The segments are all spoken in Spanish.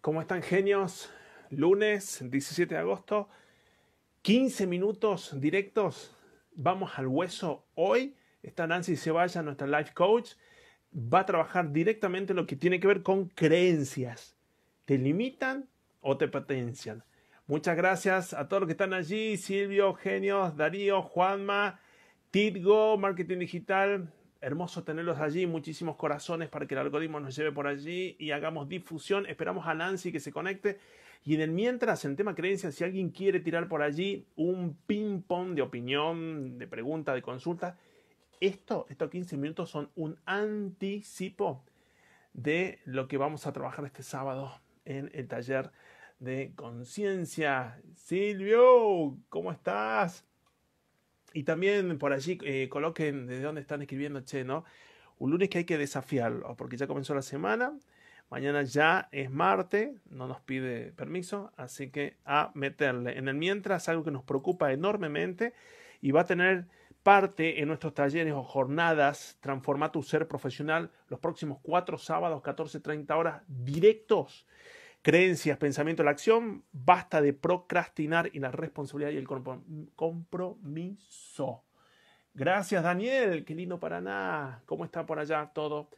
¿Cómo están genios? Lunes 17 de agosto, 15 minutos directos. Vamos al hueso hoy. Está Nancy Ceballa, nuestra life coach. Va a trabajar directamente lo que tiene que ver con creencias. ¿Te limitan o te potencian? Muchas gracias a todos los que están allí. Silvio, Genios, Darío, Juanma, Tidgo, Marketing Digital, Hermoso tenerlos allí, muchísimos corazones para que el algoritmo nos lleve por allí y hagamos difusión. Esperamos a Nancy que se conecte. Y en el mientras, en tema creencias, si alguien quiere tirar por allí un ping-pong de opinión, de pregunta, de consulta, esto, estos 15 minutos son un anticipo de lo que vamos a trabajar este sábado en el taller de conciencia. Silvio, ¿cómo estás? Y también por allí eh, coloquen de dónde están escribiendo, che, ¿no? Un lunes que hay que desafiarlo, porque ya comenzó la semana. Mañana ya es martes, no nos pide permiso, así que a meterle. En el mientras, algo que nos preocupa enormemente y va a tener parte en nuestros talleres o jornadas Transforma tu ser profesional los próximos cuatro sábados, 14.30 horas directos creencias, pensamiento, la acción, basta de procrastinar y la responsabilidad y el compromiso. Gracias Daniel, qué lindo Paraná, ¿cómo está por allá todo?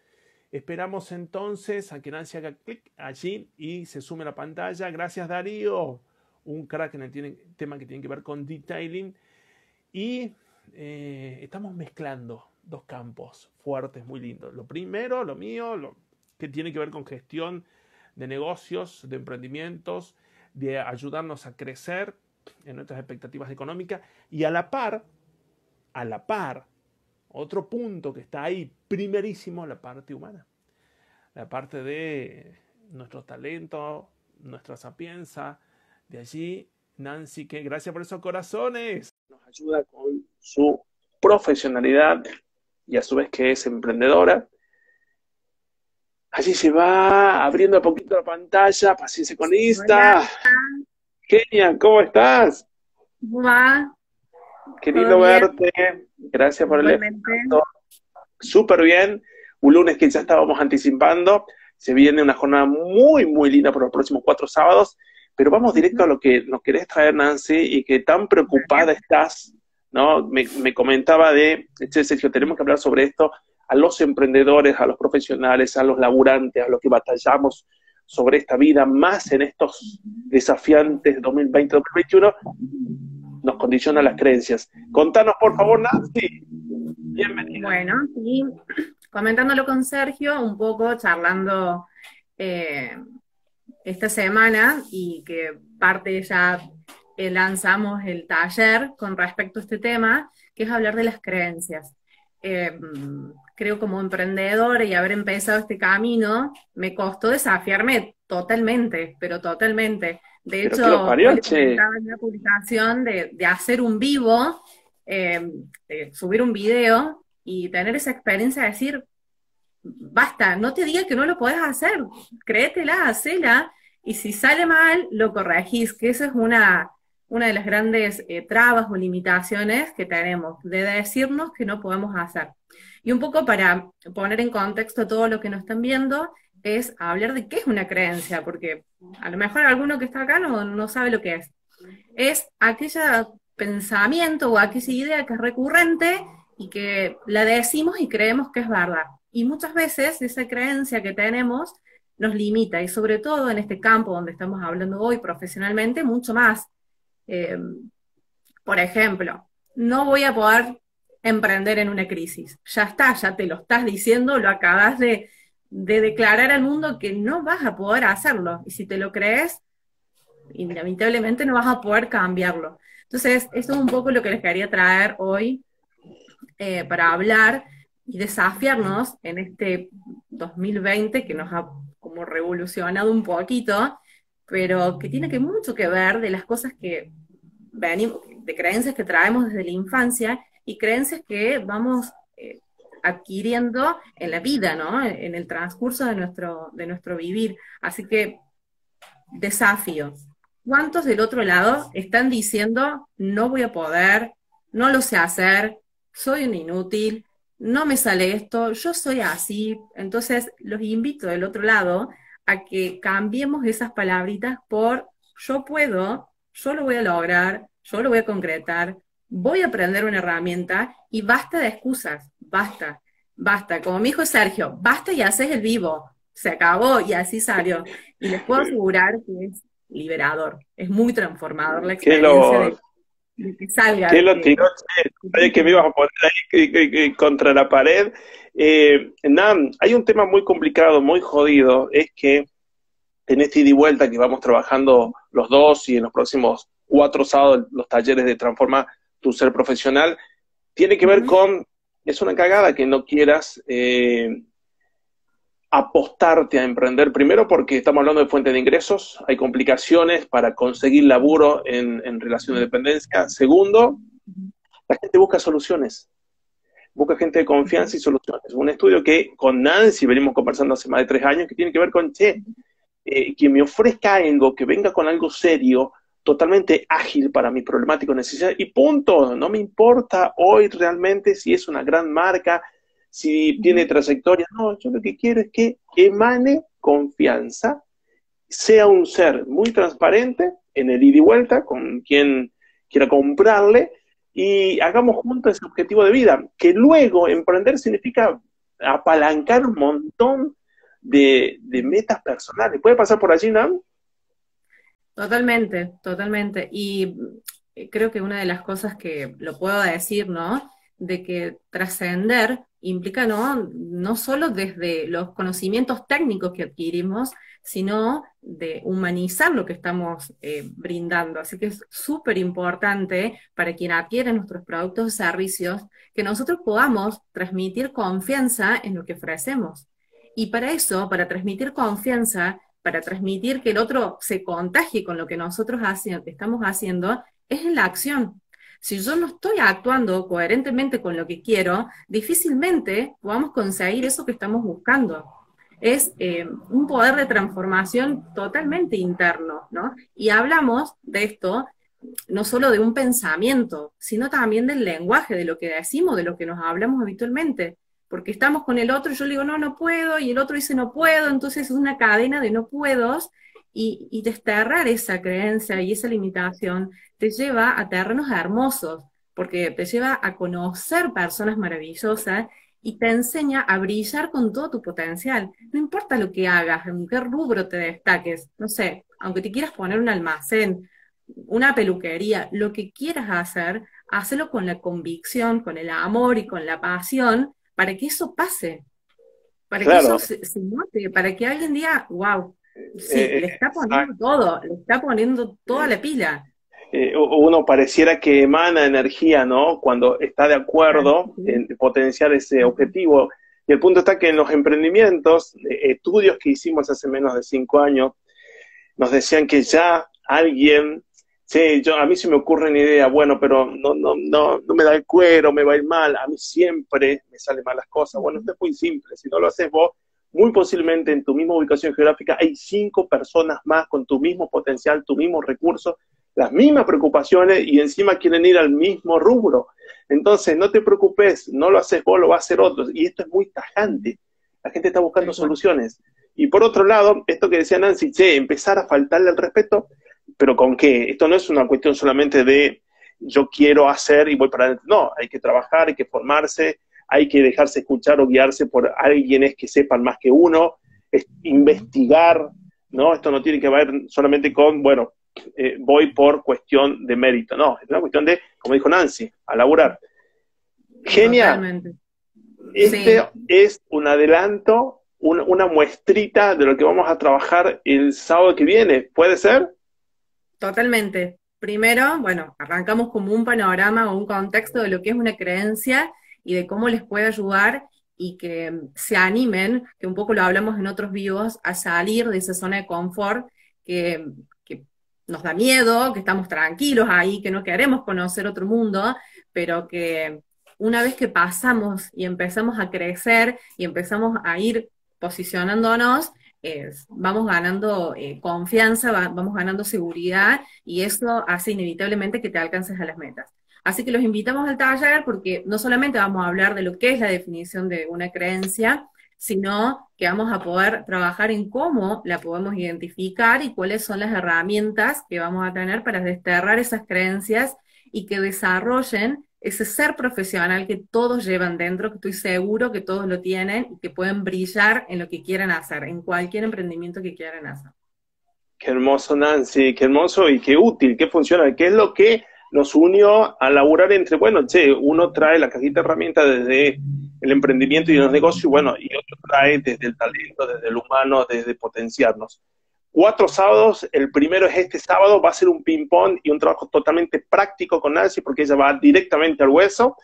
Esperamos entonces a que Nancy haga clic allí y se sume a la pantalla. Gracias Darío, un crack en el tema que tiene que ver con detailing. Y eh, estamos mezclando dos campos fuertes, muy lindos. Lo primero, lo mío, lo que tiene que ver con gestión de negocios, de emprendimientos, de ayudarnos a crecer en nuestras expectativas económicas. Y a la par, a la par, otro punto que está ahí primerísimo, la parte humana, la parte de nuestro talento, nuestra sapienza, de allí Nancy, que gracias por esos corazones, nos ayuda con su profesionalidad y a su vez que es emprendedora Allí se va abriendo a poquito la pantalla, paciencia con Insta. Genia, ¿cómo estás? ¿Cómo va? Qué lindo verte. Gracias por el Súper bien. Un lunes que ya estábamos anticipando. Se viene una jornada muy, muy linda por los próximos cuatro sábados. Pero vamos directo a lo que nos querés traer, Nancy, y que tan preocupada estás, ¿no? Me, me comentaba de, Sergio, tenemos que hablar sobre esto a los emprendedores, a los profesionales, a los laburantes, a los que batallamos sobre esta vida, más en estos desafiantes 2020-2021, nos condiciona las creencias. Contanos, por favor, Nancy. Bienvenida. Bueno, y comentándolo con Sergio, un poco charlando eh, esta semana y que parte ya eh, lanzamos el taller con respecto a este tema, que es hablar de las creencias. Eh, creo como emprendedora y haber empezado este camino, me costó desafiarme totalmente, pero totalmente. De hecho, estaba en la publicación de, hacer un vivo, eh, subir un video y tener esa experiencia de decir, basta, no te digas que no lo puedes hacer, créetela, hacela, y si sale mal, lo corregís, que esa es una, una de las grandes eh, trabas o limitaciones que tenemos, de decirnos que no podemos hacer. Y un poco para poner en contexto todo lo que nos están viendo, es hablar de qué es una creencia, porque a lo mejor alguno que está acá no, no sabe lo que es. Es aquella pensamiento o aquella idea que es recurrente y que la decimos y creemos que es verdad. Y muchas veces esa creencia que tenemos nos limita, y sobre todo en este campo donde estamos hablando hoy profesionalmente, mucho más. Eh, por ejemplo, no voy a poder emprender en una crisis. Ya está, ya te lo estás diciendo, lo acabas de, declarar al mundo que no vas a poder hacerlo. Y si te lo crees, inevitablemente no vas a poder cambiarlo. Entonces, eso es un poco lo que les quería traer hoy eh, para hablar y desafiarnos en este 2020 que nos ha como revolucionado un poquito, pero que tiene mucho que ver de las cosas que venimos, de creencias que traemos desde la infancia y creencias que vamos eh, adquiriendo en la vida, ¿no? En el transcurso de nuestro, de nuestro vivir. Así que, desafío. ¿Cuántos del otro lado están diciendo, no voy a poder, no lo sé hacer, soy un inútil, no me sale esto, yo soy así. Entonces, los invito del otro lado a que cambiemos esas palabritas por yo puedo, yo lo voy a lograr, yo lo voy a concretar, voy a aprender una herramienta y basta de excusas, basta, basta. Como me dijo Sergio, basta y haces el vivo. Se acabó y así salió. Y les puedo asegurar que es liberador, es muy transformador la experiencia de, que salga. ¿Qué lo tiró? que me ibas a poner ahí contra la pared. Eh, Nam, hay un tema muy complicado, muy jodido, es que en este ida y vuelta que vamos trabajando los dos y en los próximos cuatro sábados los talleres de Transforma tu Ser Profesional, tiene que ver con, es una cagada que no quieras eh, apostarte a emprender, primero porque estamos hablando de fuente de ingresos, hay complicaciones para conseguir laburo en, en relación de dependencia. Segundo, la gente busca soluciones, busca gente de confianza y soluciones. Un estudio que con Nancy venimos conversando hace más de tres años que tiene que ver con, che, eh, me ofrezca algo, que venga con algo serio, totalmente ágil para mi problemático necesidad y punto. No me importa hoy realmente si es una gran marca, si tiene trayectoria. No, yo lo que quiero es que emane confianza, sea un ser muy transparente en el ida y vuelta con quien quiera comprarle y hagamos juntos ese objetivo de vida. Que luego emprender significa apalancar un montón de, metas personales. ¿Puede pasar por allí, Nan? Totalmente, totalmente. Y creo que una de las cosas que lo puedo decir, ¿no? De que trascender implica, ¿no? No solo desde los conocimientos técnicos que adquirimos, sino de humanizar lo que estamos eh, brindando. Así que es súper importante para quien adquiere nuestros productos o servicios que nosotros podamos transmitir confianza en lo que ofrecemos. Y para eso, para transmitir confianza, para transmitir que el otro se contagie con lo que nosotros estamos haciendo, es en la acción. Si yo no estoy actuando coherentemente con lo que quiero, difícilmente podamos conseguir eso que estamos buscando. Es eh, un poder de transformación totalmente interno, ¿no? Y hablamos de esto no solo de un pensamiento, sino también del lenguaje, de lo que decimos, de lo que nos hablamos habitualmente porque estamos con el otro y yo le digo, no, no puedo, y el otro dice, no puedo, entonces es una cadena de no puedos, y, y desterrar esa creencia y esa limitación te lleva a terrenos hermosos, porque te lleva a conocer personas maravillosas y te enseña a brillar con todo tu potencial. No importa lo que hagas, en qué rubro te destaques, no sé, aunque te quieras poner un almacén, una peluquería, lo que quieras hacer, hazlo con la convicción, con el amor y con la pasión para que eso pase, para que eso se, note, para que alguien diga, wow, sí, eh, le está poniendo todo, le está poniendo toda la pila. Eh, uno pareciera que emana energía, ¿no? Cuando está de acuerdo en potenciar ese objetivo. Y el punto está que en los emprendimientos, eh, estudios que hicimos hace menos de cinco años, nos decían que ya alguien Sí, yo, a mí se me ocurre una idea, bueno, pero no, no, no, no me da el cuero, me va a ir mal, a mí siempre me salen mal las cosas. Bueno, esto es muy simple, si no lo haces vos, muy posiblemente en tu misma ubicación geográfica hay cinco personas más con tu mismo potencial, tu mismo recurso, las mismas preocupaciones y encima quieren ir al mismo rubro. Entonces, no te preocupes, no lo haces vos, lo va a hacer otro. Y esto es muy tajante. La gente está buscando soluciones. Y por otro lado, esto que decía Nancy, che, empezar a faltarle el respeto, pero ¿con qué? Esto no es una cuestión solamente de yo quiero hacer y voy para adelante. No, hay que trabajar, hay que formarse, hay que dejarse escuchar o guiarse por alguienes que sepan más que uno, investigar, ¿no? Esto no tiene que ver solamente con, bueno, eh, voy por cuestión de mérito, no, es una cuestión de, como dijo Nancy, a laburar. Genial. Este es un adelanto, una muestrita de lo que vamos a trabajar el sábado que viene. ¿Puede ser? Totalmente. Primero, bueno, arrancamos como un panorama o un contexto de lo que es una creencia y de cómo les puede ayudar y que se animen, que un poco lo hablamos en otros vivos, a salir de esa zona de confort que, que nos da miedo, que estamos tranquilos ahí, que no queremos conocer otro mundo, pero que una vez que pasamos y empezamos a crecer y empezamos a ir posicionándonos, vamos ganando eh, confianza, vamos ganando seguridad y eso hace inevitablemente que te alcances a las metas. Así que los invitamos al taller porque no solamente vamos a hablar de lo que es la definición de una creencia, sino que vamos a poder trabajar en cómo la podemos identificar y cuáles son las herramientas que vamos a tener para desterrar esas creencias y que desarrollen ese ser profesional que todos llevan dentro, que estoy seguro que todos lo tienen y que pueden brillar en lo que quieran hacer, en cualquier emprendimiento que quieran hacer. Qué hermoso, Nancy, qué hermoso y qué útil, qué funciona, qué es lo que nos unió a laburar entre, bueno, che, uno trae la cajita de herramientas desde el emprendimiento y los negocios, bueno, y otro trae desde el talento, desde el humano, desde potenciarnos. Cuatro sábados, el primero es este sábado, va a ser un ping-pong y un trabajo totalmente práctico con Nancy porque ella va directamente al hueso,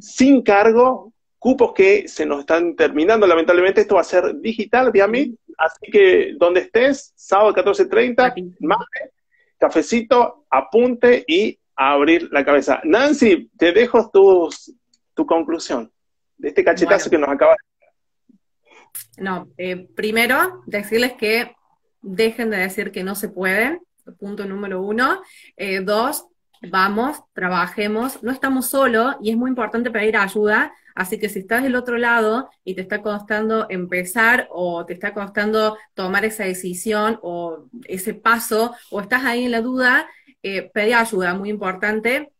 sin cargo, cupos que se nos están terminando, lamentablemente esto va a ser digital mí, así que donde estés, sábado 14.30, mate, cafecito, apunte y abrir la cabeza. Nancy, te dejo tu conclusión de este cachetazo que nos acaba de... No, eh, primero decirles que dejen de decir que no se pueden, punto número uno. Eh, dos, vamos, trabajemos, no estamos solos y es muy importante pedir ayuda, así que si estás del otro lado y te está costando empezar o te está costando tomar esa decisión o ese paso o estás ahí en la duda, eh, pedí ayuda, muy importante,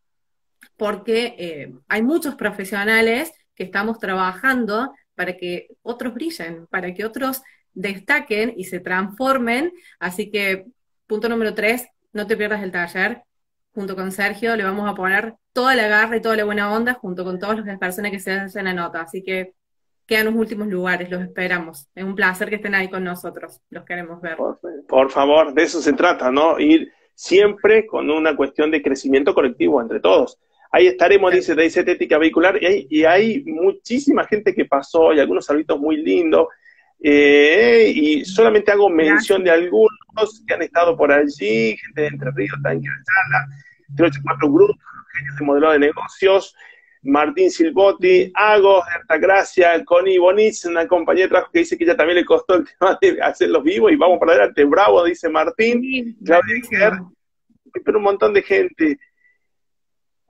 porque eh, hay muchos profesionales que estamos trabajando para que otros brillen, para que otros destaquen y se transformen. Así que, punto número tres, no te pierdas el taller. Junto con Sergio le vamos a poner toda la garra y toda la buena onda junto con todas las personas que se hacen la nota. Así que quedan los últimos lugares, los esperamos. Es un placer que estén ahí con nosotros, los queremos ver. Por, favor, de eso se trata, ¿no? Ir siempre con una cuestión de crecimiento colectivo entre todos. Ahí estaremos, dice, de estética vehicular, y hay, y hay muchísima gente que pasó, y algunos saluditos muy lindos, eh, y solamente hago mención de algunos que han estado por allí, gente de Entre Ríos también que charla, 384 grupos, genios de modelo de negocios, Martín Silbotti, Agos, Gracia, Connie Bonitz, una compañera de trabajo que dice que ella también le costó el tema de hacerlos vivos y vamos para adelante, bravo, dice Martín, Claudia pero un montón de gente.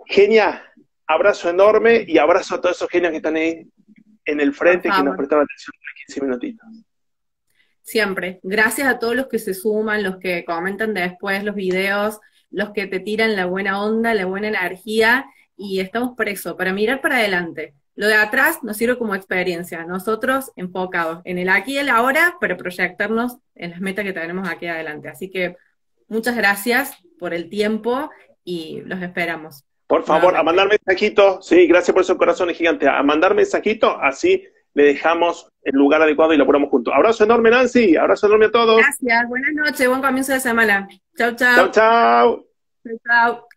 Genia, abrazo enorme y abrazo a todos esos genios que están ahí en el frente y que nos prestaron atención por 15 minutitos. Siempre. Gracias a todos los que se suman, los que comentan después los videos, los que te tiran la buena onda, la buena energía y estamos por eso, para mirar para adelante. Lo de atrás nos sirve como experiencia, nosotros enfocados en el aquí y el ahora para proyectarnos en las metas que tenemos aquí adelante. Así que muchas gracias por el tiempo y los esperamos. Por favor, a mandar mensajito, sí, gracias por esos corazones gigantes, a mandar mensajito, así le dejamos el lugar adecuado y lo ponemos juntos. Abrazo enorme, Nancy, abrazo enorme a todos. Gracias, buenas noches, buen comienzo de semana. Chau, chau. Chau, chau. Chau, chau.